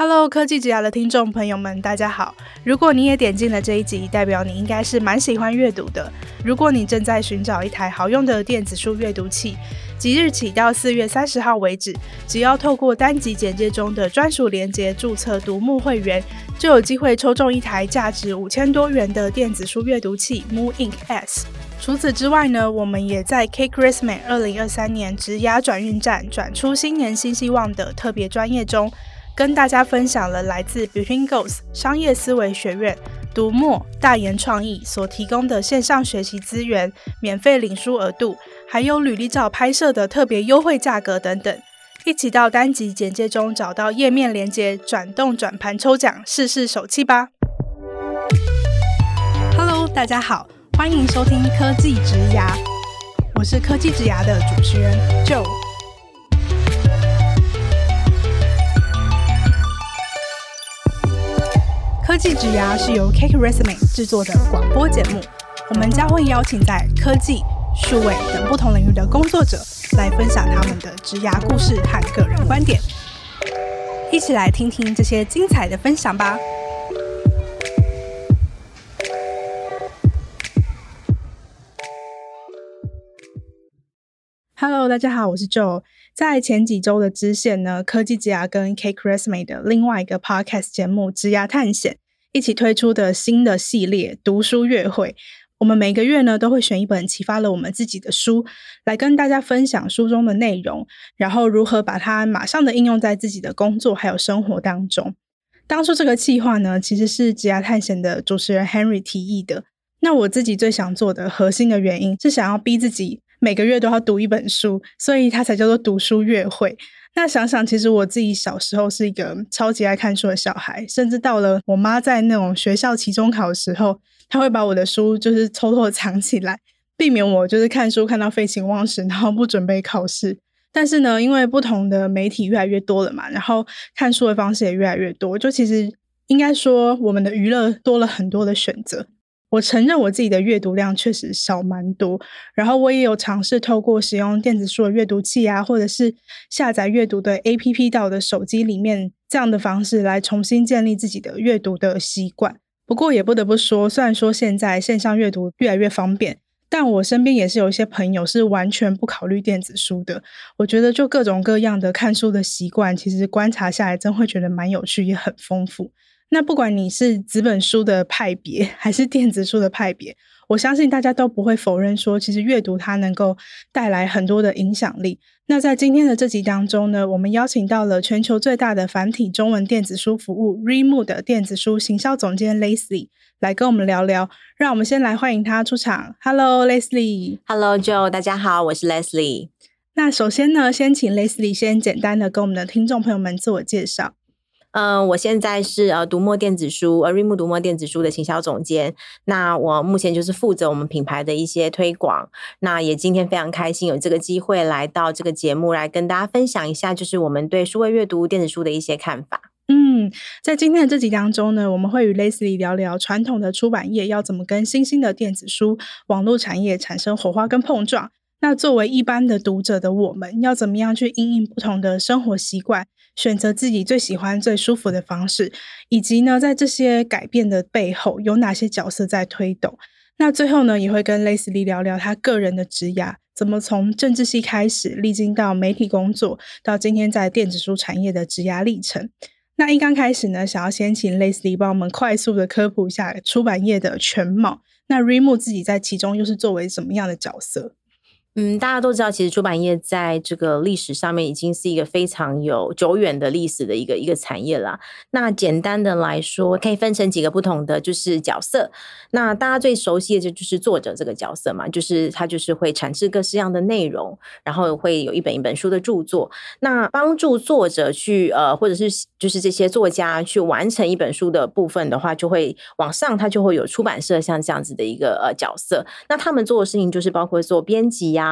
Hello，科技职涯的听众朋友们，大家好。如果你也点进了这一集，代表你应该是蛮喜欢阅读的。如果你正在寻找一台好用的电子书阅读器，即日起到四月三十号为止，只要透过单集简介中的专属链接注册读墨会员，就有机会抽中一台价值五千多元的电子书阅读器 Moon Ink S。除此之外呢，我们也在 Cake Resume 二零二三年职涯转运站转出新年新希望的特别专业中。跟大家分享了来自 Between Goals 商业思维学院、读墨、大研创意所提供的线上学习资源、免费领书额度，还有履历照拍摄的特别优惠价格等等。一起到单集简介中找到页面连接，转动转盘抽奖，试试手气吧！Hello，大家好，欢迎收听科技职涯，我是科技职涯的主持人 Joe。科技植牙是由 Cake Resume 制作的广播节目，我们将会邀请在科技、数位等不同领域的工作者来分享他们的植牙故事和个人观点，一起来听听这些精彩的分享吧。Hello，大家好，我是 Joe。在前几周的支线呢，科技职涯跟 Cake Resume 的另外一个 Podcast 节目《职涯探险》一起推出的新的系列读书月会。我们每个月呢都会选一本启发了我们自己的书，来跟大家分享书中的内容，然后如何把它马上的应用在自己的工作还有生活当中。当初这个计划呢，其实是职涯探险的主持人 Henry 提议的。那我自己最想做的核心的原因是想要逼自己。每个月都要读一本书，所以它才叫做读书月会。那想想，其实我自己小时候是一个超级爱看书的小孩，甚至到了我妈在那种学校期中考的时候，她会把我的书就是偷偷藏起来，避免我就是看书看到废寝忘食，然后不准备考试。但是呢，因为不同的媒体越来越多了嘛，然后看书的方式也越来越多，就其实应该说我们的娱乐多了很多的选择。我承认我自己的阅读量确实少蛮多，然后我也有尝试透过使用电子书的阅读器啊，或者是下载阅读的 APP 到我的手机里面这样的方式来重新建立自己的阅读的习惯。不过也不得不说，虽然说现在线上阅读越来越方便，但我身边也是有一些朋友是完全不考虑电子书的。我觉得就各种各样的看书的习惯，其实观察下来真会觉得蛮有趣，也很丰富。那不管你是纸本书的派别，还是电子书的派别，我相信大家都不会否认说，其实阅读它能够带来很多的影响力。那在今天的这集当中呢，我们邀请到了全球最大的繁体中文电子书服务 Readmoo 的电子书行销总监 Leslie 来跟我们聊聊。让我们先来欢迎他出场。Hello，Leslie。Hello，Joe。大家好，我是 Leslie。那首先呢，先请 Leslie 先简单的跟我们的听众朋友们自我介绍。嗯、呃，我现在是呃读墨电子书，呃 Readmoo 读墨电子书的行销总监。那我目前就是负责我们品牌的一些推广。那也今天非常开心有这个机会来到这个节目，来跟大家分享一下，就是我们对数位阅读电子书的一些看法。嗯，在今天的这集当中呢，我们会与 Leslie 聊聊传统的出版业要怎么跟新兴的电子书网络产业产生火花跟碰撞。那作为一般的读者的我们，要怎么样去因应不同的生活习惯，选择自己最喜欢、最舒服的方式，以及呢，在这些改变的背后有哪些角色在推动？那最后呢，也会跟 Leslie 聊聊他个人的职涯，怎么从政治系开始，历经到媒体工作，到今天在电子书产业的职涯历程。那一刚开始呢，想要先请 Leslie 帮我们快速的科普一下出版业的全貌。那 Remo 自己在其中又是作为什么样的角色？嗯，大家都知道，其实出版业在这个历史上面已经是一个非常有久远的历史的一个一个产业了。那简单的来说，可以分成几个不同的就是角色。那大家最熟悉的就就是作者这个角色嘛，就是他就是会产制各式样的内容，然后会有一本一本书的著作。那帮助作者去呃，或者是就是这些作家去完成一本书的部分的话，就会往上，他就会有出版社像这样子的一个呃角色。那他们做的事情就是包括做编辑呀。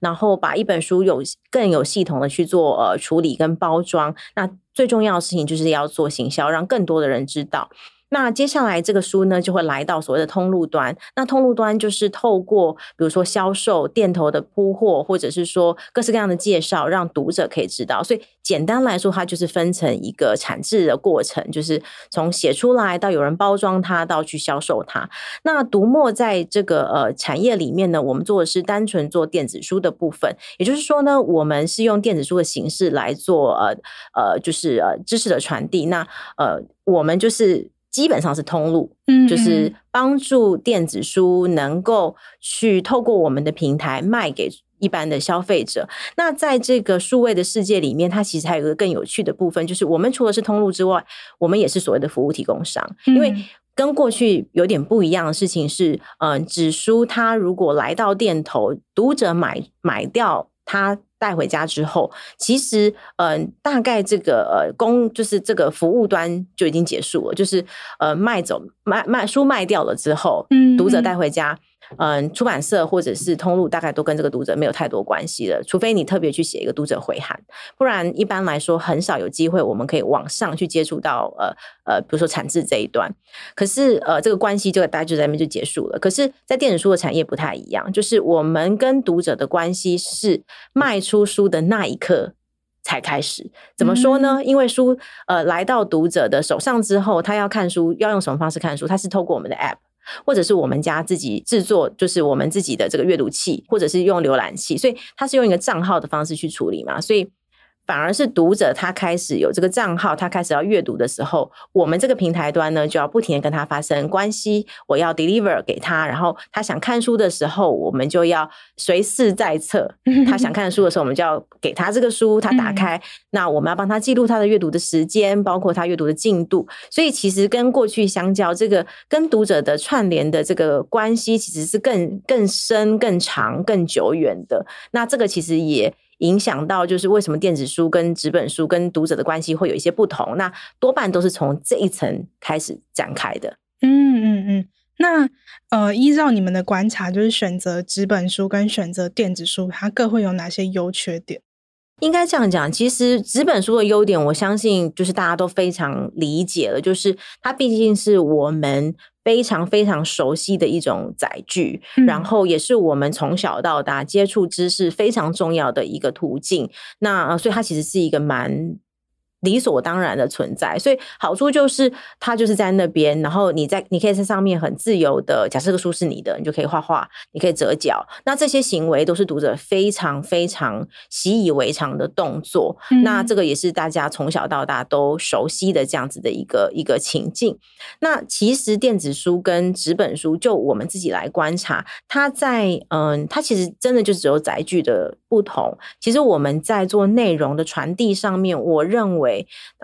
然后把一本书有更有系统的去做呃处理跟包装，那最重要的事情就是要做行销，让更多的人知道。那接下来这个书呢，就会来到所谓的通路端。那通路端就是透过比如说销售、店头的铺货，或者是说各式各样的介绍，让读者可以知道。所以简单来说，它就是分成一个产制的过程，就是从写出来到有人包装它，到去销售它。那读墨在这个呃产业里面呢，我们做的是单纯做电子书的部分，也就是说呢，我们是用电子书的形式来做呃呃，就是呃知识的传递。那呃，我们就是。基本上是通路，嗯，就是帮助电子书能够去透过我们的平台卖给一般的消费者。那在这个数位的世界里面，它其实还有一个更有趣的部分，就是我们除了是通路之外，我们也是所谓的服务提供商。因为跟过去有点不一样的事情是，嗯，纸书它如果来到店头，读者买买掉它。带回家之后，其实，嗯、呃，大概这个呃，公就是这个服务端就已经结束了，就是呃，卖走卖卖书卖掉了之后，嗯，读者带回家。嗯，出版社或者是通路大概都跟这个读者没有太多关系了，除非你特别去写一个读者回函，不然一般来说很少有机会我们可以往上去接触到呃呃，比如说产制这一端。可是呃，这个关系就大概就在那边就结束了。可是，在电子书的产业不太一样，就是我们跟读者的关系是卖出书的那一刻才开始。怎么说呢？因为书呃来到读者的手上之后，他要看书要用什么方式看书？他是透过我们的 App。或者是我们家自己制作，就是我们自己的这个阅读器，或者是用浏览器，所以它是用一个账号的方式去处理嘛，所以。反而是读者他开始有这个账号，他开始要阅读的时候，我们这个平台端呢就要不停的跟他发生关系，我要 deliver 给他，然后他想看书的时候，我们就要随时在侧。他想看书的时候，我们就要给他这个书，他打开，那我们要帮他记录他的阅读的时间，包括他阅读的进度。所以其实跟过去相较，这个跟读者的串联的这个关系，其实是更更深、更长、更久远的。那这个其实也。影响到就是为什么电子书跟纸本书跟读者的关系会有一些不同，那多半都是从这一层开始展开的。嗯嗯嗯。那呃，依照你们的观察，就是选择纸本书跟选择电子书，它各会有哪些优缺点？应该这样讲，其实纸本书的优点，我相信就是大家都非常理解了，就是它毕竟是我们。非常非常熟悉的一种载具，嗯，然后也是我们从小到大接触知识非常重要的一个途径。那所以它其实是一个蛮。理所当然的存在，所以好处就是它就是在那边，然后你在你可以在上面很自由的，假设这个书是你的，你就可以画画，你可以折角，那这些行为都是读者非常非常习以为常的动作，嗯。那这个也是大家从小到大都熟悉的这样子的一个一个情境。那其实电子书跟纸本书，就我们自己来观察，它在嗯，它其实真的就只有载具的不同。其实我们在做内容的传递上面，我认为。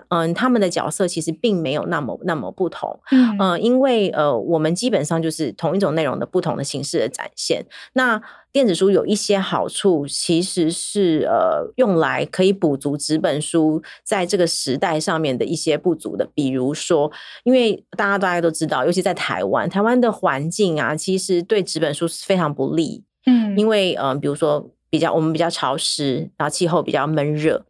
嗯，他们的角色其实并没有那么那么不同，嗯，呃、因为呃，我们基本上就是同一种内容的不同的形式的展现。那电子书有一些好处，其实是呃，用来可以补足纸本书在这个时代上面的一些不足的，比如说，因为大家大家都知道，尤其在台湾，台湾的环境啊，其实对纸本书是非常不利，嗯，因为呃，比如说比较我们比较潮湿，然后气候比较闷热。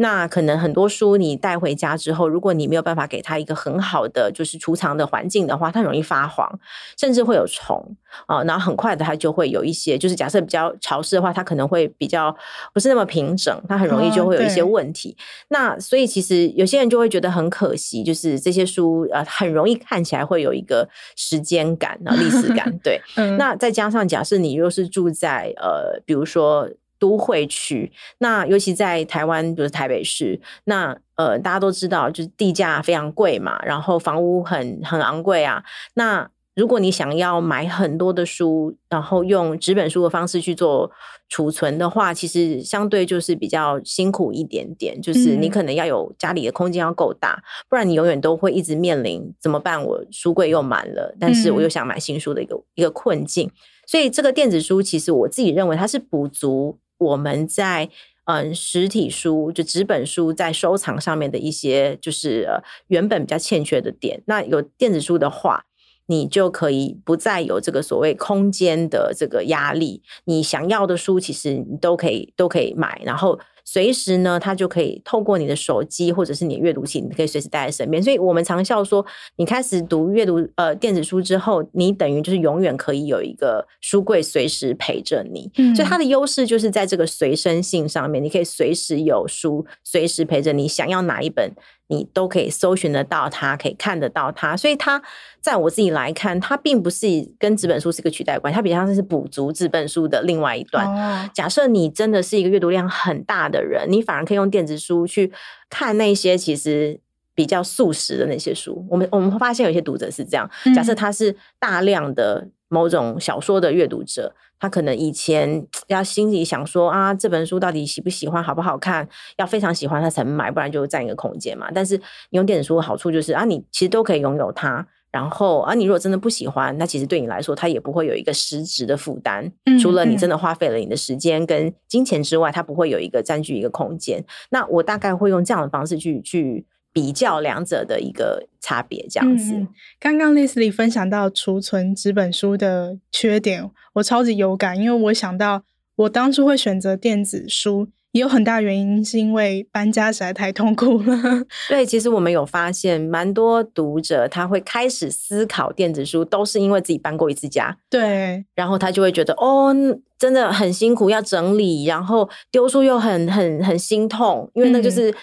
那可能很多书你带回家之后，如果你没有办法给它一个很好的就是储藏的环境的话，它容易发黄，甚至会有虫啊。然后很快的它就会有一些，就是假设比较潮湿的话，它可能会比较不是那么平整，它很容易就会有一些问题。哦、那所以其实有些人就会觉得很可惜，就是这些书呃很容易看起来会有一个时间感啊历史感。对、嗯，那再加上假设你又是住在呃比如说。都会区，那尤其在台湾，比如台北市，那呃，大家都知道，就是地价非常贵嘛，然后房屋很很昂贵啊。那如果你想要买很多的书，然后用纸本书的方式去做储存的话，其实相对就是比较辛苦一点点。就是你可能要有家里的空间要够大，不然你永远都会一直面临怎么办？我书柜又满了，但是我又想买新书的一个一个困境。所以这个电子书，其实我自己认为它是补足。我们在嗯实体书就纸本书在收藏上面的一些就是原本比较欠缺的点，那有电子书的话，你就可以不再有这个所谓空间的这个压力，你想要的书其实你都可以都可以买，然后随时呢，它就可以透过你的手机或者是你的阅读器，你可以随时带在身边。所以我们常笑说，你开始读阅读呃电子书之后，你等于就是永远可以有一个书柜随时陪着你。嗯，所以它的优势就是在这个随身性上面，你可以随时有书，随时陪着你，想要哪一本。你都可以搜寻得到它，可以看得到它，所以它在我自己来看，它并不是跟纸本书是一个取代关系，它比较像是补足纸本书的另外一段。哦、假设你真的是一个阅读量很大的人，你反而可以用电子书去看那些其实比较素食的那些书。我们我们会发现有些读者是这样，假设他是大量的某种小说的阅读者。他可能以前要心里想说啊，这本书到底喜不喜欢，好不好看，要非常喜欢他才能买，不然就占一个空间嘛。但是你用电子书的好处就是啊，你其实都可以拥有它。然后啊，你如果真的不喜欢，那其实对你来说，它也不会有一个实质的负担。嗯，除了你真的花费了你的时间跟金钱之外，它不会有一个占据一个空间。那我大概会用这样的方式去去。比较两者的一个差别，这样子。嗯，刚刚 Leslie 分享到储存纸本书的缺点，我超级有感，因为我想到我当初会选择电子书，也有很大原因是因为搬家实在太痛苦了。对，其实我们有发现，蛮多读者他会开始思考电子书，都是因为自己搬过一次家。对，然后他就会觉得，哦，真的很辛苦，要整理，然后丢书又很很很心痛，因为那就是。嗯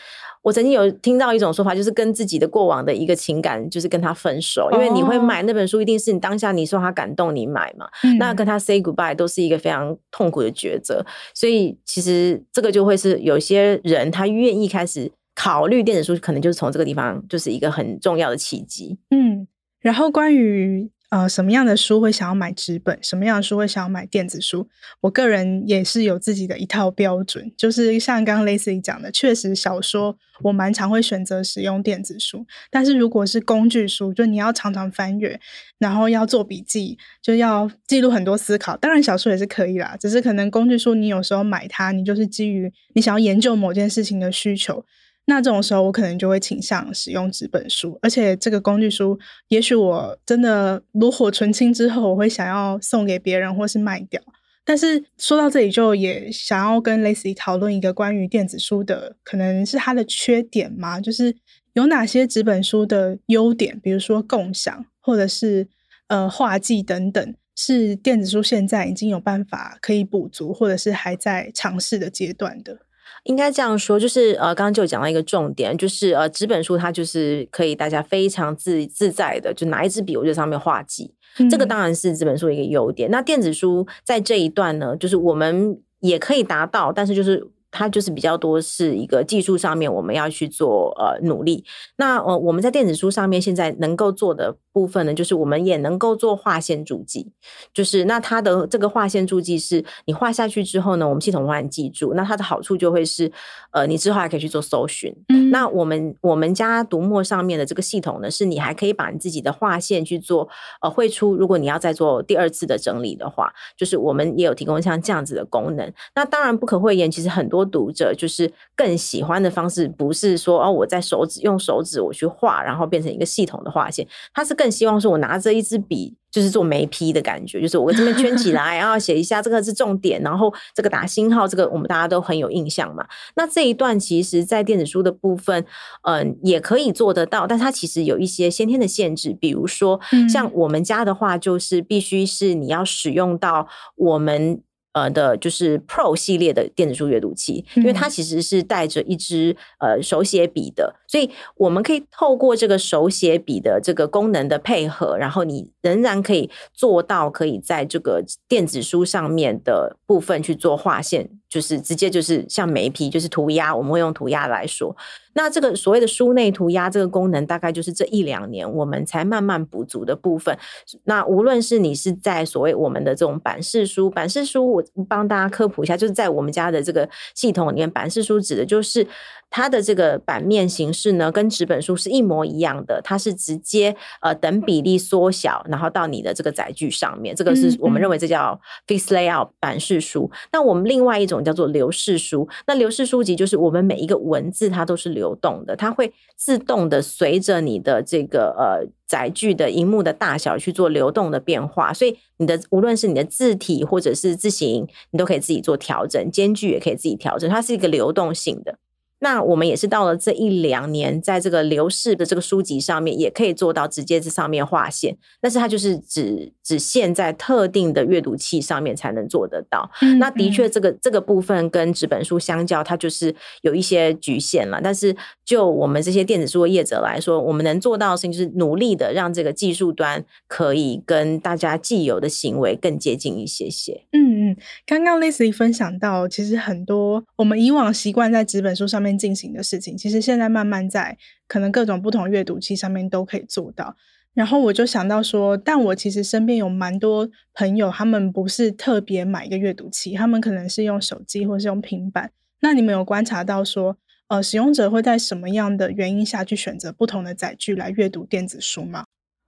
我曾经有听到一种说法，就是跟自己的过往的一个情感，就是跟他分手，因为你会买那本书，一定是你当下你受他感动，你买嘛。嗯、那跟他 say goodbye 都是一个非常痛苦的抉择，所以其实这个就会是有些人他愿意开始考虑电子书，可能就是从这个地方，就是一个很重要的契机。嗯，然后关于。呃，什么样的书会想要买纸本？什么样的书会想要买电子书？我个人也是有自己的一套标准，就是像刚刚 Lacy 讲的，确实小说我蛮常会选择使用电子书，但是如果是工具书，就你要常常翻阅，然后要做笔记，就要记录很多思考。当然小说也是可以啦，只是可能工具书你有时候买它，你就是基于你想要研究某件事情的需求。那这种时候，我可能就会倾向使用纸本书，而且这个工具书，也许我真的炉火纯青之后，我会想要送给别人或是卖掉。但是说到这里，就也想要跟 Leslie 讨论一个关于电子书的，可能是它的缺点吗？就是有哪些纸本书的优点，比如说共享，或者是呃画技等等，是电子书现在已经有办法可以补足，或者是还在尝试的阶段的。应该这样说，就是呃，刚刚就讲到一个重点，就是呃，纸本书它就是可以大家非常自自在的，就拿一支笔，我就上面画记，嗯、这个当然是纸本书的一个优点。那电子书在这一段呢，就是我们也可以达到，但是就是。它就是比较多是一个技术上面我们要去做呃努力。那呃我们在电子书上面现在能够做的部分呢，就是我们也能够做划线注记。就是那它的这个划线注记是你画下去之后呢，我们系统会帮你记住。那它的好处就会是呃你之后还可以去做搜寻。嗯。那我们我们家读墨上面的这个系统呢，是你还可以把你自己的划线去做呃绘出。如果你要再做第二次的整理的话，就是我们也有提供像这样子的功能。那当然不可讳言，其实很多。读者就是更喜欢的方式，不是说哦，我在手指用手指我去画，然后变成一个系统的划线。它是更希望是，我拿着一支笔，就是做眉批的感觉，就是我这边圈起 来，然后写一下这个是重点，然后这个打星号，这个我们大家都很有印象嘛。那这一段其实，在电子书的部分，嗯，也可以做得到，但它其实有一些先天的限制，比如说像我们家的话，就是必须是你要使用到我们。呃的，就是 Pro 系列的电子书阅读器，因为它其实是带着一支呃手写笔的，所以我们可以透过这个手写笔的这个功能的配合，然后你仍然可以做到可以在这个电子书上面的部分去做划线，就是直接就是像眉批，就是涂鸦，我们会用涂鸦来说。那这个所谓的书内涂鸦这个功能，大概就是这一两年我们才慢慢补足的部分。那无论是你是在所谓我们的这种版式书，版式书我帮大家科普一下，就是在我们家的这个系统里面，版式书指的就是。它的这个版面形式呢，跟纸本书是一模一样的，它是直接呃等比例缩小，然后到你的这个载具上面，这个是我们认为这叫 fixed layout 版式书。那我们另外一种种叫做流式书。那流式书籍就是我们每一个文字它都是流动的，它会自动的随着你的这个呃载具的荧幕的大小去做流动的变化，所以你的无论是你的字体或者是字形，你都可以自己做调整，间距也可以自己调整，它是一个流动性的。那我们也是到了这一两年，在这个流式的这个书籍上面，也可以做到直接在上面划线，但是它就是只只限在特定的阅读器上面才能做得到。嗯嗯，那的确，这个这个部分跟纸本书相较，它就是有一些局限了。但是就我们这些电子书的业者来说，我们能做到的事情就是努力的让这个技术端可以跟大家既有的行为更接近一些些。嗯嗯，刚刚 Leslie 分享到，其实很多我们以往习惯在纸本书上面。进行的事情，其实现在慢慢在可能各种不同阅读器上面都可以做到。然后我就想到说，但我其实身边有蛮多朋友，他们不是特别买一个阅读器，他们可能是用手机或是用平板。那你们有观察到说，呃，使用者会在什么样的原因下去选择不同的载具来阅读电子书吗？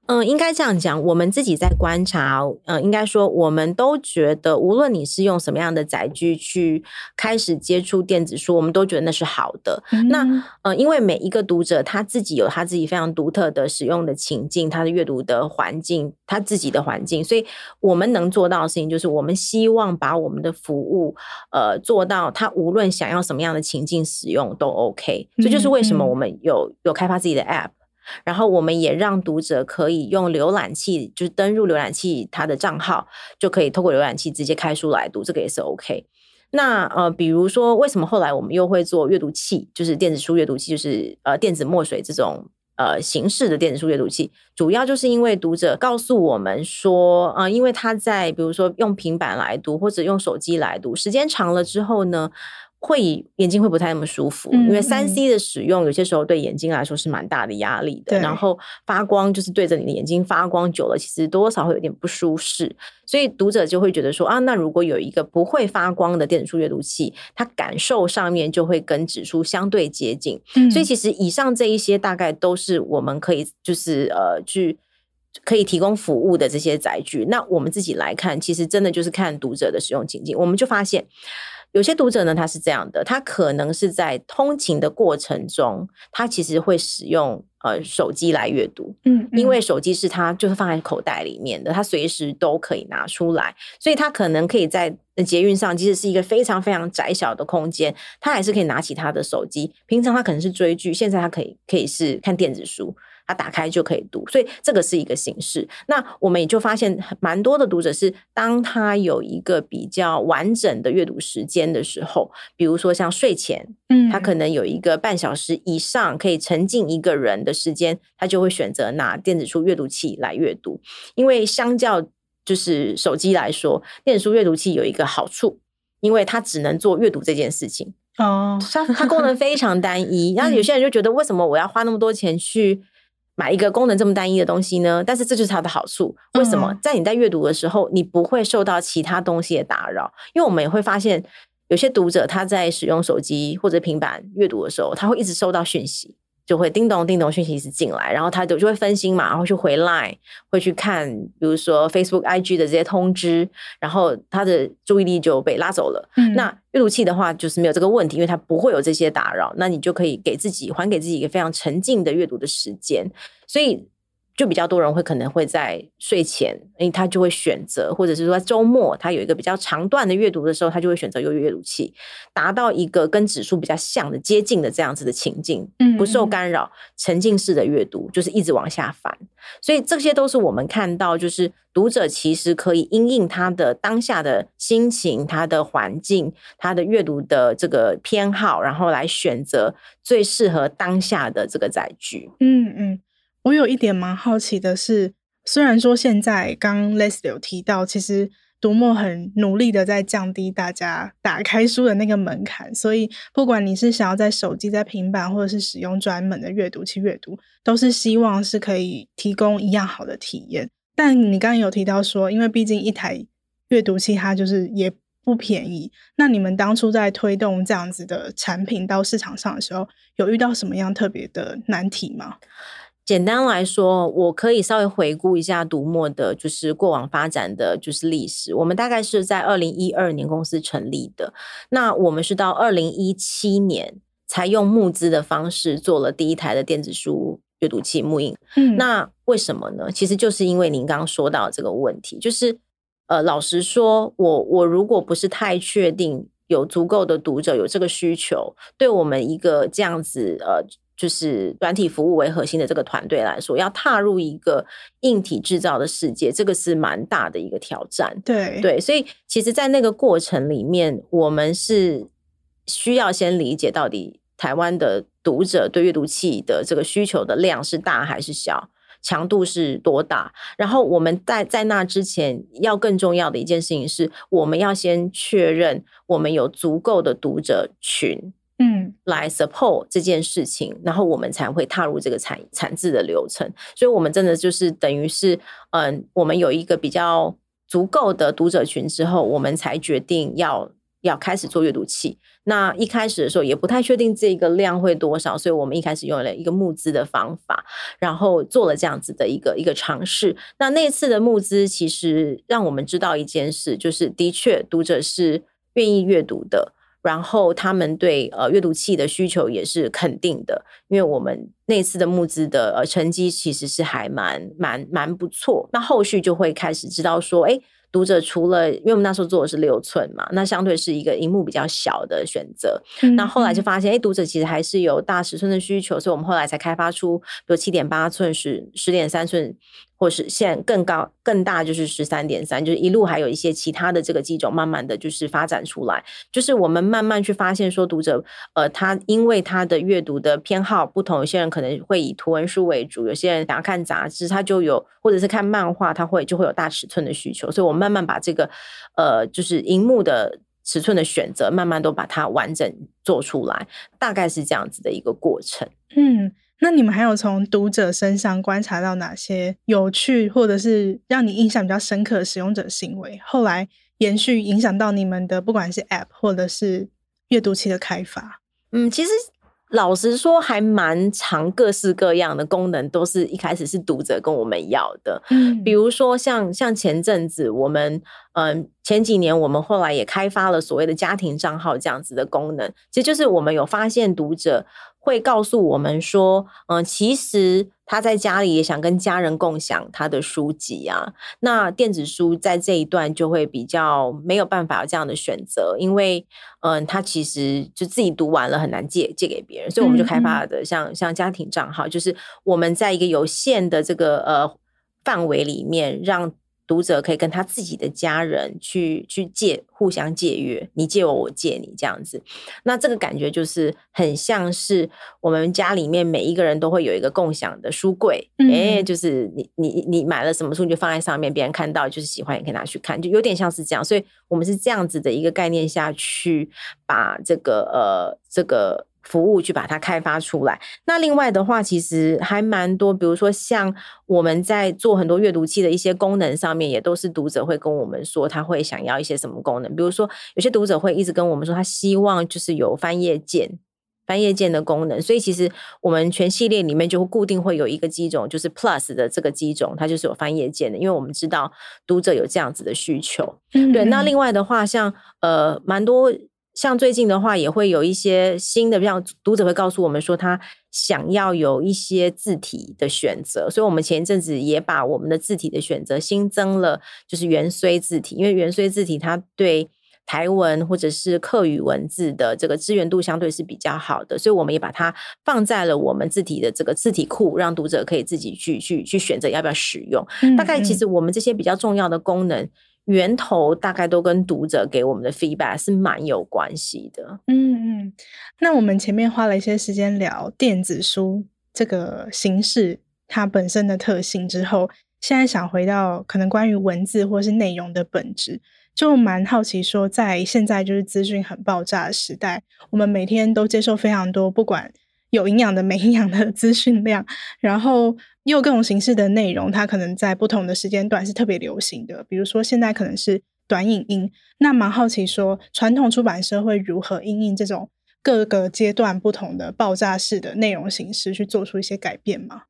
嗯，应该这样讲，我们自己在观察，嗯，应该说我们都觉得，无论你是用什么样的载具去开始接触电子书，我们都觉得那是好的。嗯、那，呃，因为每一个读者他自己有他自己非常独特的使用的情境，他的阅读的环境，他自己的环境，所以我们能做到的事情就是，我们希望把我们的服务，呃，做到他无论想要什么样的情境使用都 OK。这就是为什么我们有有开发自己的 App。然后我们也让读者可以用浏览器，就是登入浏览器他的账号，就可以透过浏览器直接开书来读，这个也是 OK。那呃，比如说为什么后来我们又会做阅读器，就是电子书阅读器，就是呃电子墨水这种呃形式的电子书阅读器，主要就是因为读者告诉我们说，啊、呃，因为他在比如说用平板来读或者用手机来读，时间长了之后呢。会眼睛会不太那么舒服，因为三 C 的使用有些时候对眼睛来说是蛮大的压力的。然后发光就是对着你的眼睛发光久了，其实多多少少会有点不舒适。所以读者就会觉得说啊，那如果有一个不会发光的电子书阅读器，它感受上面就会跟纸书相对接近。嗯、所以其实以上这一些大概都是我们可以就是呃去可以提供服务的这些载具。那我们自己来看，其实真的就是看读者的使用情境，我们就发现。有些读者呢，他是这样的，他可能是在通勤的过程中，他其实会使用呃手机来阅读，嗯，嗯，因为手机是他就是放在口袋里面的，他随时都可以拿出来，所以他可能可以在捷运上，即使是一个非常非常窄小的空间，他还是可以拿起他的手机。平常他可能是追剧，现在他可以可以是看电子书。他打开就可以读，所以这个是一个形式。那我们也就发现，蛮多的读者是当他有一个比较完整的阅读时间的时候，比如说像睡前，嗯，他可能有一个半小时以上可以沉浸一个人的时间，他就会选择拿电子书阅读器来阅读。因为相较就是手机来说，电子书阅读器有一个好处，因为它只能做阅读这件事情哦，它它功能非常单一。然后有些人就觉得，为什么我要花那么多钱去？买一个功能这么单一的东西呢？但是这就是它的好处。为什么？在你在阅读的时候，你不会受到其他东西的打扰？因为我们也会发现，有些读者他在使用手机或者平板阅读的时候，他会一直收到讯息。就会叮咚叮咚讯息一直进来，然后他就就会分心嘛，然后去回 Line，会去看，比如说 Facebook、IG 的这些通知，然后他的注意力就被拉走了。嗯、那阅读器的话就是没有这个问题，因为它不会有这些打扰，那你就可以给自己还给自己一个非常沉静的阅读的时间，所以。就比较多人会可能会在睡前，因为，他就会选择，或者是说周末他有一个比较长段的阅读的时候，他就会选择用阅读器，达到一个跟指数比较像的接近的这样子的情境，不受干扰，沉浸式的阅读，就是一直往下翻。所以这些都是我们看到，就是读者其实可以因应他的当下的心情、他的环境、他的阅读的这个偏好，然后来选择最适合当下的这个载具。嗯嗯。我有一点蛮好奇的是，虽然说现在刚 Leslie 有提到，其实读墨很努力的在降低大家打开书的那个门槛，所以不管你是想要在手机、在平板，或者是使用专门的阅读器阅读，都是希望是可以提供一样好的体验。但你刚刚有提到说，因为毕竟一台阅读器它就是也不便宜，那你们当初在推动这样子的产品到市场上的时候，有遇到什么样特别的难题吗？简单来说，我可以稍微回顾一下读墨的，就是过往发展的就是历史。我们大概是在二零一二年公司成立的，那我们是到二零一七年才用募资的方式做了第一台的电子书阅读器木印。嗯，那为什么呢？其实就是因为您刚刚说到这个问题，就是呃，老实说，我我如果不是太确定有足够的读者有这个需求，对我们一个这样子呃。就是软体服务为核心的这个团队来说，要踏入一个硬体制造的世界，这个是蛮大的一个挑战。对对，所以其实，在那个过程里面，我们是需要先理解到底台湾的读者对阅读器的这个需求的量是大还是小，强度是多大。然后我们在在那之前，要更重要的一件事情是，我们要先确认我们有足够的读者群。嗯，来 support 这件事情，然后我们才会踏入这个产产制的流程。所以，我们真的就是等于是，嗯，我们有一个比较足够的读者群之后，我们才决定要要开始做阅读器。那一开始的时候也不太确定这个量会多少，所以我们一开始用了一个募资的方法，然后做了这样子的一个一个尝试。那那次的募资其实让我们知道一件事，就是的确读者是愿意阅读的。然后他们对呃阅读器的需求也是肯定的，因为我们那次的募资的呃成绩其实是还蛮蛮蛮不错。那后续就会开始知道说，哎，读者除了因为我们那时候做的是六寸嘛，那相对是一个荧幕比较小的选择。嗯、那后来就发现，哎，读者其实还是有大尺寸的需求，所以我们后来才开发出比如七点八寸、十十点三寸。或是现在更高更大，就是十三点三，就是一路还有一些其他的这个机种，慢慢的就是发展出来。就是我们慢慢去发现说，读者呃，他因为他的阅读的偏好不同，有些人可能会以图文书为主，有些人想要看杂志，他就有或者是看漫画，他会就会有大尺寸的需求。所以我慢慢把这个呃，就是荧幕的尺寸的选择，慢慢都把它完整做出来，大概是这样子的一个过程。嗯。那你们还有从读者身上观察到哪些有趣，或者是让你印象比较深刻的使用者行为？后来延续影响到你们的，不管是 App 或者是阅读器的开发。嗯，其实老实说，还蛮长各式各样的功能，都是一开始是读者跟我们要的。嗯，比如说像像前阵子我们，嗯，前几年我们后来也开发了所谓的家庭账号这样子的功能，其实就是我们有发现读者。会告诉我们说，嗯、呃，其实他在家里也想跟家人共享他的书籍啊。那电子书在这一段就会比较没有办法有这样的选择，因为，嗯、呃，他其实就自己读完了很难借借给别人，所以我们就开发了的像、嗯、像家庭账号，就是我们在一个有限的这个呃范围里面让。读者可以跟他自己的家人去去借，互相借阅，你借我，我借你这样子。那这个感觉就是很像是我们家里面每一个人都会有一个共享的书柜，哎、嗯欸，就是你你你买了什么书你就放在上面，别人看到就是喜欢也可以拿去看，就有点像是这样。所以我们是这样子的一个概念下去把这个呃这个。服务去把它开发出来。那另外的话，其实还蛮多，比如说像我们在做很多阅读器的一些功能上面，也都是读者会跟我们说他会想要一些什么功能。比如说有些读者会一直跟我们说，他希望就是有翻页键、翻页键的功能。所以其实我们全系列里面就会固定会有一个机种，就是 Plus 的这个机种，它就是有翻页键的，因为我们知道读者有这样子的需求。对，那另外的话，像呃蛮多。像最近的话，也会有一些新的，像读者会告诉我们说，他想要有一些字体的选择，所以我们前一阵子也把我们的字体的选择新增了，就是芫荽字体，因为芫荽字体它对台文或者是客语文字的这个支援度相对是比较好的，所以我们也把它放在了我们字体的这个字体库，让读者可以自己去去去选择要不要使用。嗯嗯。大概其实我们这些比较重要的功能。源头大概都跟读者给我们的 feedback 是蛮有关系的。嗯嗯，那我们前面花了一些时间聊电子书这个形式它本身的特性之后，现在想回到可能关于文字或是内容的本质，就蛮好奇说，在现在就是资讯很爆炸的时代，我们每天都接受非常多不管有营养的、没营养的资讯量，然后。也有各种形式的内容，它可能在不同的时间段是特别流行的。比如说，现在可能是短影音。那蛮好奇说，传统出版社会如何应应这种各个阶段不同的爆炸式的内容形式去做出一些改变吗？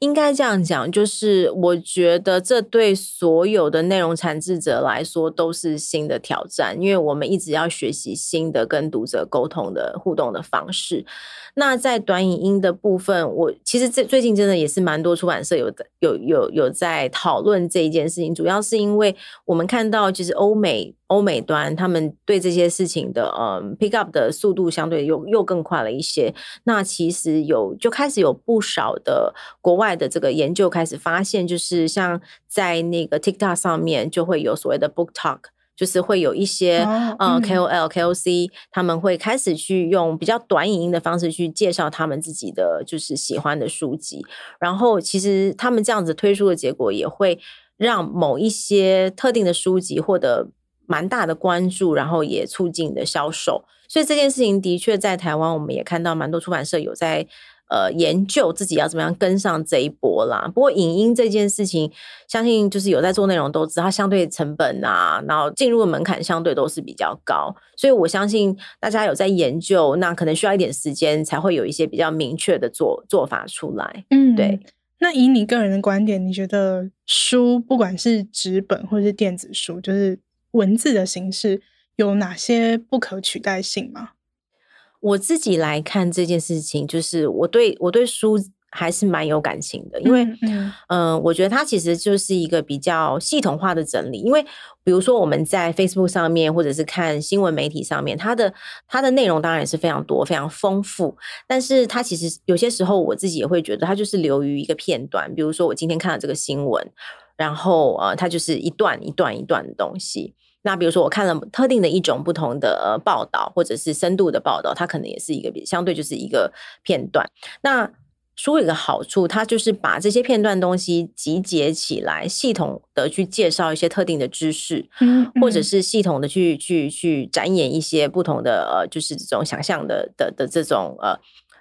应该这样讲，就是我觉得这对所有的内容产制者来说都是新的挑战，因为我们一直要学习新的跟读者沟通的互动的方式。那在短影音的部分，我其实这最近真的也是蛮多出版社有有有有在讨论这一件事情，主要是因为我们看到其实欧美欧美端他们对这些事情的嗯 pick up 的速度相对又又更快了一些。那其实有就开始有不少的国外的这个研究开始发现，就是像在那个 TikTok 上面就会有所谓的 book talk。就是会有一些、呃 KOL、KOC，他们会开始去用比较短影音的方式去介绍他们自己的就是喜欢的书籍，然后其实他们这样子推出的结果，也会让某一些特定的书籍获得蛮大的关注，然后也促进的销售。所以这件事情的确在台湾，我们也看到蛮多出版社有在。呃，研究自己要怎么样跟上这一波啦。不过，影音这件事情，相信就是有在做内容都知道，它相对成本啊，然后进入的门槛相对都是比较高。所以我相信大家有在研究，那可能需要一点时间，才会有一些比较明确的做做法出来。嗯，对。那以你个人的观点，你觉得书不管是纸本或是电子书，就是文字的形式，有哪些不可取代性吗？我自己来看这件事情，就是我对我对书还是蛮有感情的，因为嗯、呃，我觉得它其实就是一个比较系统化的整理。因为比如说我们在 Facebook 上面，或者是看新闻媒体上面，它的它的内容当然也是非常多、非常丰富，但是它其实有些时候我自己也会觉得它就是流于一个片段。比如说我今天看了这个新闻，然后呃，它就是一段一段一段的东西。那比如说，我看了特定的一种不同的呃报道，或者是深度的报道，它可能也是一个比相对就是一个片段。那书有一个好处，它就是把这些片段东西集结起来，系统的去介绍一些特定的知识，嗯，或者是系统的去去去展演一些不同的呃，就是这种想象的的的这种呃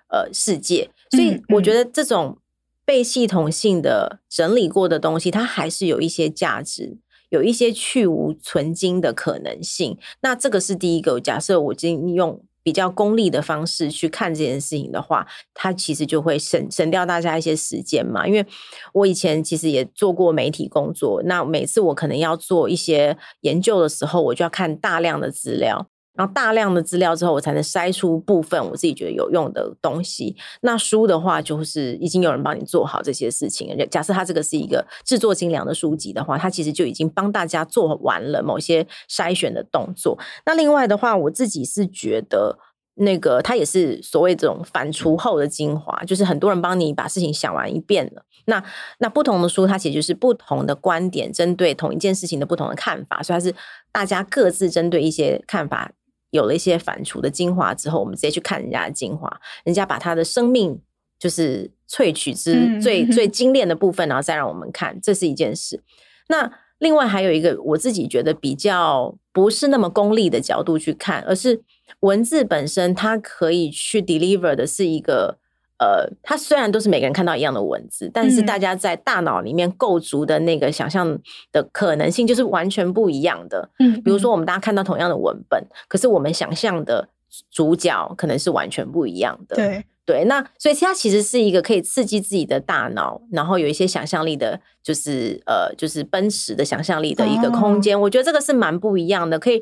呃世界。所以我觉得这种被系统性的整理过的东西，它还是有一些价值。有一些去无存精的可能性，那这个是第一个。假设我今用比较功利的方式去看这件事情的话，它其实就会省省掉大家一些时间嘛。因为我以前其实也做过媒体工作，那每次我可能要做一些研究的时候，我就要看大量的资料。然后大量的资料之后，我才能筛出部分我自己觉得有用的东西。那书的话，就是已经有人帮你做好这些事情。假设它这个是一个制作精良的书籍的话，它其实就已经帮大家做完了某些筛选的动作。那另外的话，我自己是觉得那个它也是所谓这种反刍后的精华，就是很多人帮你把事情想完一遍了。那那不同的书，它其实就是不同的观点，针对同一件事情的不同的看法，所以它是大家各自针对一些看法。有了一些反刍的精华之后，我们直接去看人家的精华，人家把他的生命就是萃取之最 最精炼的部分，然后再让我们看，这是一件事。那另外还有一个我自己觉得比较不是那么功利的角度去看，而是文字本身它可以去 deliver 的是一个。呃，它虽然都是每个人看到一样的文字，但是大家在大脑里面构筑的那个想象的可能性就是完全不一样的。嗯，比如说我们大家看到同样的文本，可是我们想象的主角可能是完全不一样的。对对，那所以它其实是一个可以刺激自己的大脑，然后有一些想象力的，就是呃，就是奔驰的想象力的一个空间。哦。我觉得这个是蛮不一样的，可以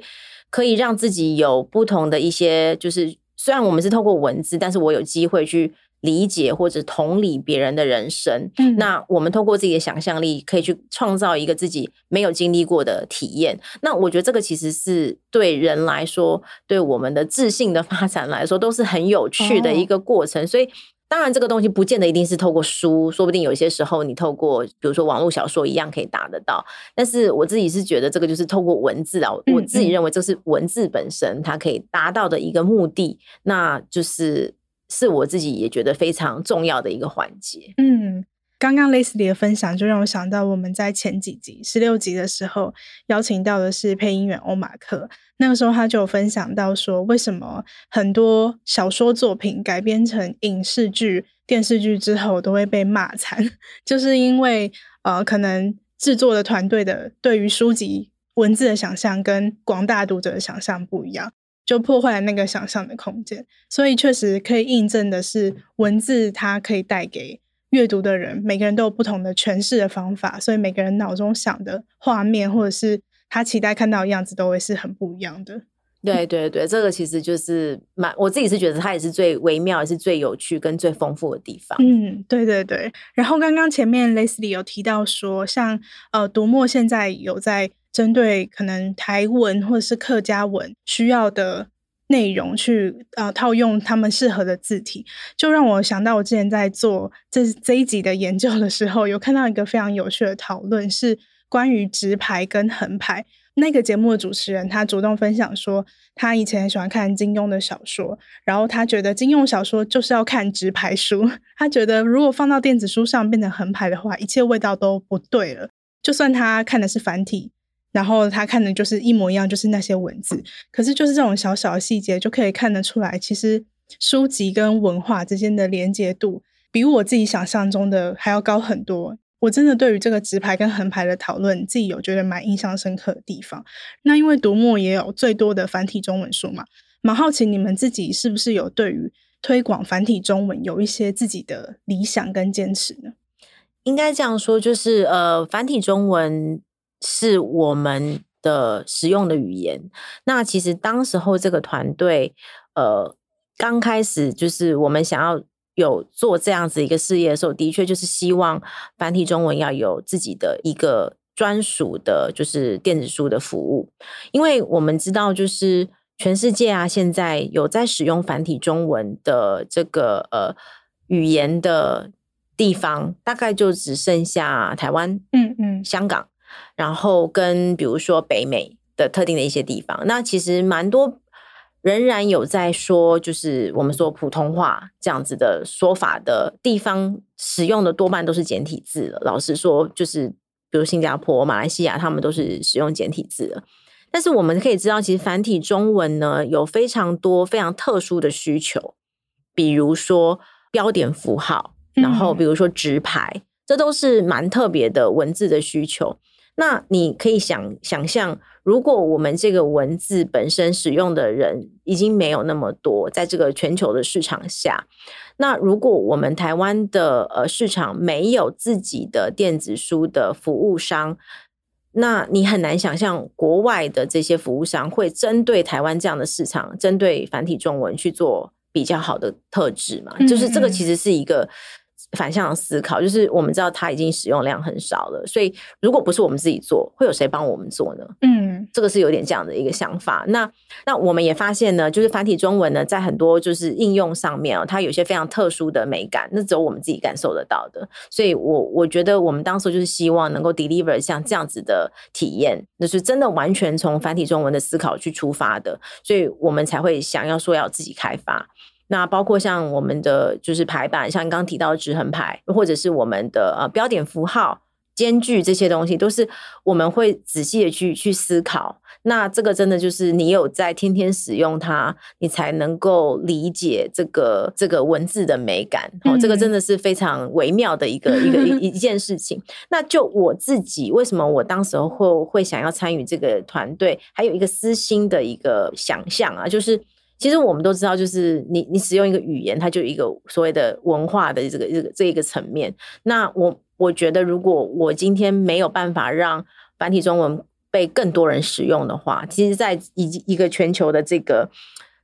可以让自己有不同的一些，就是虽然我们是透过文字，但是我有机会去。理解或者同理别人的人生，嗯，那我们透过自己的想象力，可以去创造一个自己没有经历过的体验。那我觉得这个其实是对人来说，对我们的自信的发展来说，都是很有趣的一个过程。哦。所以，当然这个东西不见得一定是透过书，说不定有些时候你透过，比如说网络小说一样可以达得到。但是我自己是觉得这个就是透过文字啊，我自己认为这是文字本身它可以达到的一个目的，那就是。是我自己也觉得非常重要的一个环节。嗯，刚刚 Leslie 的分享就让我想到，我们在前几集十六集的时候邀请到的是配音员欧马克，那个时候他就分享到说，为什么很多小说作品改编成影视剧、电视剧之后都会被骂惨，就是因为呃，可能制作的团队的对于书籍文字的想象跟广大读者的想象不一样。就破坏了那个想象的空间，所以确实可以印证的是，文字它可以带给阅读的人，每个人都有不同的诠释的方法，所以每个人脑中想的画面，或者是他期待看到的样子，都会是很不一样的。对对对，这个其实就是蛮，我自己是觉得它也是最微妙，也是最有趣跟最丰富的地方。嗯，对对对。然后刚刚前面 Leslie 有提到说，像呃读墨现在有在针对可能台文或者是客家文需要的内容去呃套用他们适合的字体，就让我想到我之前在做这这一集的研究的时候，有看到一个非常有趣的讨论，是关于直排跟横排。那个节目的主持人，他主动分享说，他以前喜欢看金庸的小说，然后他觉得金庸小说就是要看直排书，他觉得如果放到电子书上变成横排的话，一切味道都不对了。就算他看的是繁体，然后他看的就是一模一样，就是那些文字，可是就是这种小小的细节就可以看得出来，其实书籍跟文化之间的连接度，比我自己想象中的还要高很多。我真的对于这个直排跟横排的讨论，自己有觉得蛮印象深刻的地方。那因为读墨也有最多的繁体中文书嘛，蛮好奇你们自己是不是有对于推广繁体中文有一些自己的理想跟坚持呢？应该这样说，就是呃，繁体中文是我们的使用的语言。那其实当时候这个团队呃刚开始就是我们想要。有做这样子一个事业的时候，的确就是希望繁体中文要有自己的一个专属的，就是电子书的服务。因为我们知道，就是全世界啊，现在有在使用繁体中文的这个呃语言的地方，大概就只剩下台湾、嗯嗯、香港，然后跟比如说北美的特定的一些地方。那其实蛮多。仍然有在说，就是我们说普通话这样子的说法的地方，使用的多半都是简体字了。老实说，就是比如新加坡、马来西亚，他们都是使用简体字的。但是我们可以知道，其实繁体中文呢，有非常多非常特殊的需求，比如说标点符号，然后比如说直排，这都是蛮特别的文字的需求。那你可以想想象，如果我们这个文字本身使用的人已经没有那么多，在这个全球的市场下，那如果我们台湾的呃市场没有自己的电子书的服务商，那你很难想象国外的这些服务商会针对台湾这样的市场，针对繁体中文去做比较好的特质嘛？就是这个其实是一个。反向思考，就是我们知道它已经使用量很少了，所以如果不是我们自己做，会有谁帮我们做呢？嗯，这个是有点这样的一个想法。那那我们也发现呢，就是繁体中文呢，在很多就是应用上面哦，它有些非常特殊的美感，那只有我们自己感受得到的。所以我我觉得我们当时就是希望能够 deliver 像这样子的体验，就是真的完全从繁体中文的思考去出发的，所以我们才会想要说要自己开发。那包括像我们的就是排版，像刚刚提到的直横排，或者是我们的呃标点符号、间距这些东西，都是我们会仔细的去去思考。那这个真的就是你有在天天使用它，你才能够理解这个这个文字的美感。哦，这个真的是非常微妙的一个一个一一 件事情。那就我自己，为什么我当时候会会想要参与这个团队，还有一个私心的一个想象啊，就是。其实我们都知道，就是你你使用一个语言，它就有一个所谓的文化的这个这个这一个层面。那我我觉得，如果我今天没有办法让繁体中文被更多人使用的话，其实，在一一个全球的这个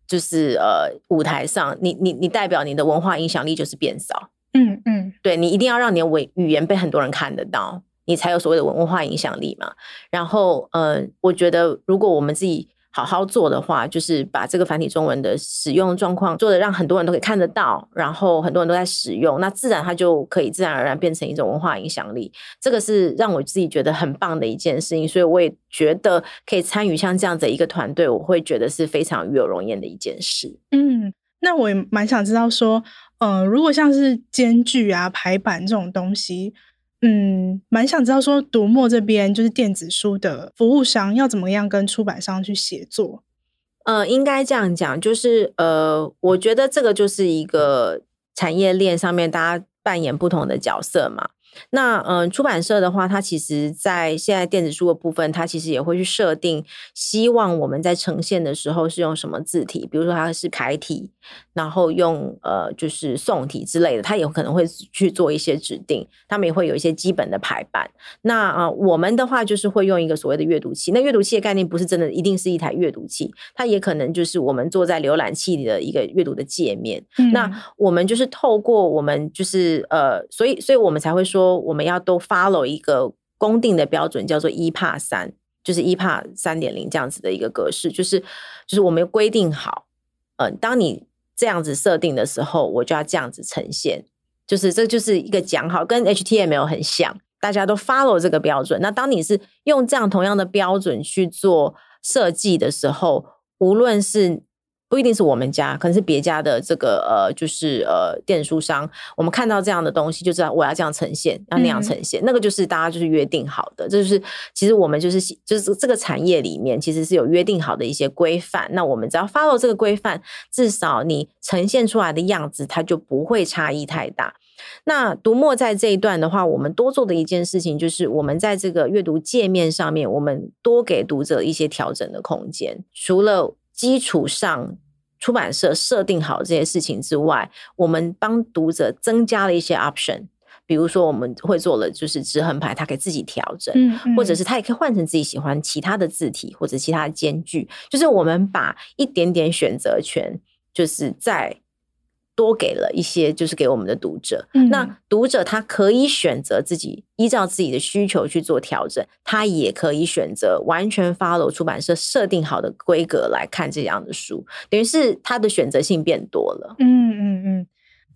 就是呃舞台上，你你你代表你的文化影响力就是变少。嗯嗯，对，你一定要让你的文语言被很多人看得到，你才有所谓的文化影响力嘛。然后，呃，我觉得如果我们自己好好做的话，就是把这个繁体中文的使用状况做得让很多人都可以看得到，然后很多人都在使用，那自然它就可以自然而然变成一种文化影响力。这个是让我自己觉得很棒的一件事情，所以我也觉得可以参与像这样子一个团队，我会觉得是非常与有荣焉的一件事。嗯，那我也蛮想知道说，嗯、如果像是间距啊、排版这种东西。嗯，蛮想知道说，读墨这边就是电子书的服务商要怎么样跟出版商去协作？呃，应该这样讲，就是呃，我觉得这个就是一个产业链上面大家扮演不同的角色嘛。那嗯、呃，出版社的话，它其实在现在电子书的部分，它其实也会去设定，希望我们在呈现的时候是用什么字体，比如说它是楷体，然后用呃就是宋体之类的，它也可能会去做一些指定，他们也会有一些基本的排版。那啊、呃，我们的话就是会用一个所谓的阅读器。那阅读器的概念不是真的一定是一台阅读器，它也可能就是我们坐在浏览器里的一个阅读的界面。嗯、那我们就是透过我们就是呃，所以所以我们才会说说我们要都 follow 一个公定的标准，叫做一帕三，就是一帕三点零这样子的一个格式，就是就是我们规定好，嗯、当你这样子设定的时候，我就要这样子呈现，就是这就是一个讲好，跟 HTML 很像，大家都 follow 这个标准。那当你是用这样同样的标准去做设计的时候，无论是不一定是我们家，可能是别家的这个呃，就是呃，电子书商。我们看到这样的东西，就知道我要这样呈现，要那样呈现。嗯、那个就是大家就是约定好的，这就是其实我们就是就是这个产业里面其实是有约定好的一些规范。那我们只要 follow 这个规范，至少你呈现出来的样子，它就不会差异太大。那读墨在这一段的话，我们多做的一件事情就是，我们在这个阅读界面上面，我们多给读者一些调整的空间，除了。基础上，出版社设定好这些事情之外，我们帮读者增加了一些 option。比如说，我们会做了就是直横排，它可以自己调整，嗯嗯，或者是它也可以换成自己喜欢其他的字体或者其他的间距。就是我们把一点点选择权，就是在。多给了一些，就是给我们的读者。嗯、那读者他可以选择自己依照自己的需求去做调整，他也可以选择完全 follow 出版社设定好的规格来看这样的书，等于是他的选择性变多了。嗯嗯嗯。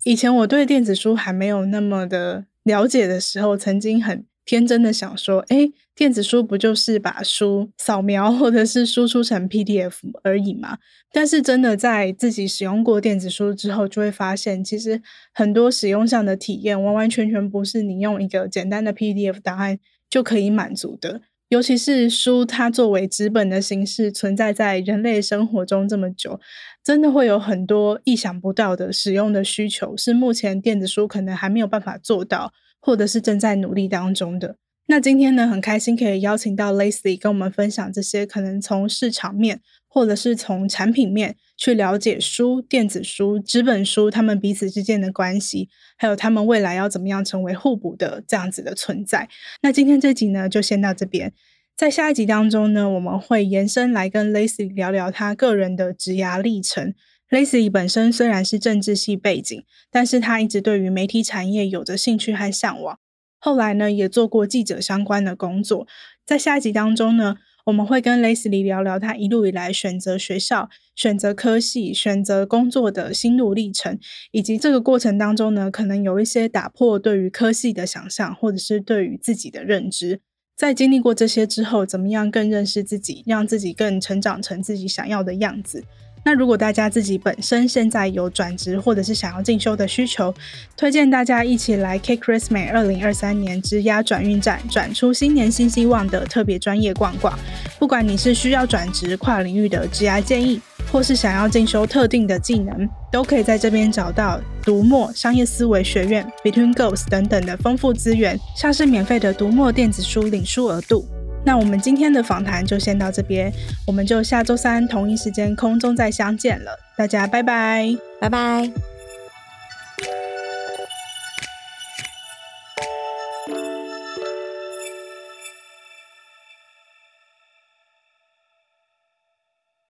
以前我对电子书还没有那么的了解的时候，曾经很天真的想说，诶，电子书不就是把书扫描或者是输出成 PDF 而已吗？但是真的在自己使用过电子书之后，就会发现，其实很多使用上的体验完完全全不是你用一个简单的 PDF 档案就可以满足的。尤其是书，它作为纸本的形式存在在人类生活中这么久，真的会有很多意想不到的使用的需求，是目前电子书可能还没有办法做到。或者是正在努力当中的。那今天呢，很开心可以邀请到 Lacy 跟我们分享这些可能从市场面，或者是从产品面去了解书、电子书、纸本书他们彼此之间的关系，还有他们未来要怎么样成为互补的这样子的存在。那今天这集呢，就先到这边。在下一集当中呢，我们会延伸来跟 Lacy 聊聊他个人的职涯历程。Lacy 本身虽然是政治系背景，但是他一直对于媒体产业有着兴趣和向往。后来呢，也做过记者相关的工作。在下一集当中呢，我们会跟 Lacy 聊聊他一路以来选择学校、选择科系、选择工作的心路历程，以及这个过程当中呢，可能有一些打破对于科系的想象，或者是对于自己的认知。在经历过这些之后，怎么样更认识自己，让自己更成长成自己想要的样子。那如果大家自己本身现在有转职或者是想要进修的需求，推荐大家一起来 CAKE-RESME 二零二三年职涯转运站，转出新年新希望的特别专业逛逛。不管你是需要转职跨领域的职涯建议，或是想要进修特定的技能，都可以在这边找到读墨商业思维学院 Between Goals 等等的丰富资源，像是免费的读墨电子书领书额度。那我们今天的访谈就先到这边，我们就下周三同一时间空中再相见了，大家拜拜，拜拜。